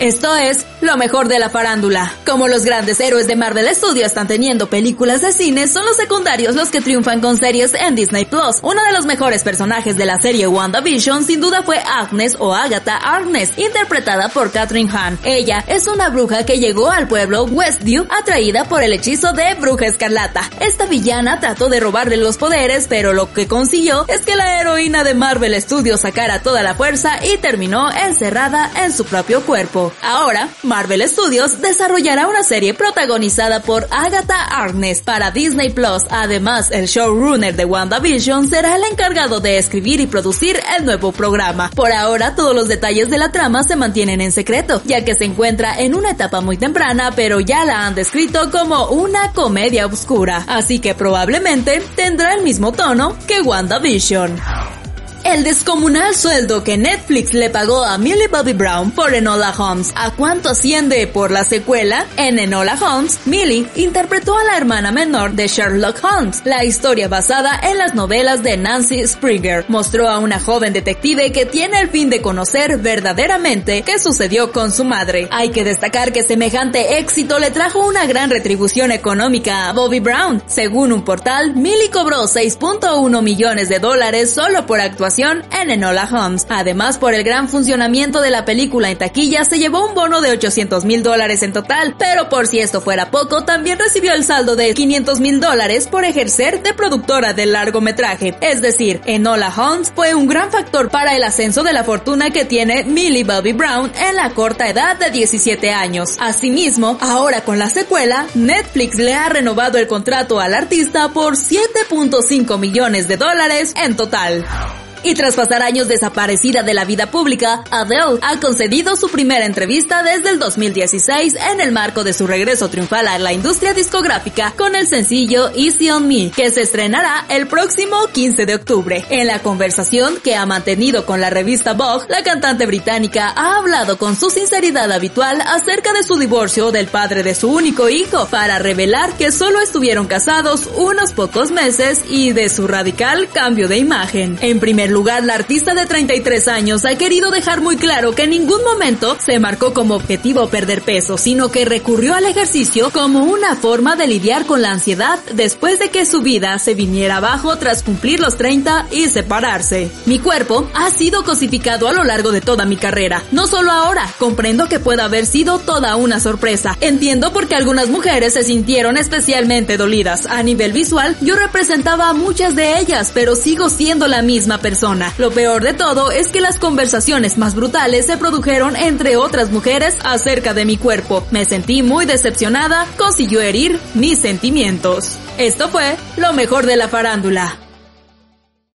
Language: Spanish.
Esto es lo mejor de la farándula. Como los grandes héroes de Marvel Studios están teniendo películas de cine, son los secundarios los que triunfan con series en Disney Plus. Uno de los mejores personajes de la serie WandaVision sin duda fue Agnes o Agatha Agnes, interpretada por Catherine Hahn. Ella es una bruja que llegó al pueblo Westview atraída por el hechizo de Bruja Escarlata. Esta villana trató de robarle los poderes, pero lo que consiguió es que la heroína de Marvel Studios sacara toda la fuerza y terminó encerrada en su propio cuerpo. Ahora, Marvel Studios desarrollará una serie protagonizada por Agatha Harkness para Disney Plus. Además, el showrunner de WandaVision será el encargado de escribir y producir el nuevo programa. Por ahora, todos los detalles de la trama se mantienen en secreto, ya que se encuentra en una etapa muy temprana, pero ya la han descrito como una comedia oscura, así que probablemente tendrá el mismo tono que WandaVision. El descomunal sueldo que Netflix le pagó a Millie Bobby Brown por Enola Holmes. ¿A cuánto asciende por la secuela? En Enola Holmes, Millie interpretó a la hermana menor de Sherlock Holmes. La historia basada en las novelas de Nancy Springer mostró a una joven detective que tiene el fin de conocer verdaderamente qué sucedió con su madre. Hay que destacar que semejante éxito le trajo una gran retribución económica a Bobby Brown. Según un portal, Millie cobró 6.1 millones de dólares solo por en Enola Holmes. Además, por el gran funcionamiento de la película en taquilla, se llevó un bono de 800 mil dólares en total, pero por si esto fuera poco, también recibió el saldo de 500 mil dólares por ejercer de productora del largometraje. Es decir, Enola Holmes fue un gran factor para el ascenso de la fortuna que tiene Millie Bobby Brown en la corta edad de 17 años. Asimismo, ahora con la secuela, Netflix le ha renovado el contrato al artista por 7.5 millones de dólares en total. Y tras pasar años desaparecida de la vida pública, Adele ha concedido su primera entrevista desde el 2016 en el marco de su regreso triunfal a la industria discográfica con el sencillo Easy on Me, que se estrenará el próximo 15 de octubre. En la conversación que ha mantenido con la revista Vogue, la cantante británica ha hablado con su sinceridad habitual acerca de su divorcio del padre de su único hijo, para revelar que solo estuvieron casados unos pocos meses y de su radical cambio de imagen. En primer lugar, la artista de 33 años ha querido dejar muy claro que en ningún momento se marcó como objetivo perder peso, sino que recurrió al ejercicio como una forma de lidiar con la ansiedad después de que su vida se viniera abajo tras cumplir los 30 y separarse. Mi cuerpo ha sido cosificado a lo largo de toda mi carrera, no solo ahora, comprendo que pueda haber sido toda una sorpresa. Entiendo porque algunas mujeres se sintieron especialmente dolidas. A nivel visual, yo representaba a muchas de ellas, pero sigo siendo la misma lo peor de todo es que las conversaciones más brutales se produjeron entre otras mujeres acerca de mi cuerpo. Me sentí muy decepcionada, consiguió herir mis sentimientos. Esto fue lo mejor de la farándula.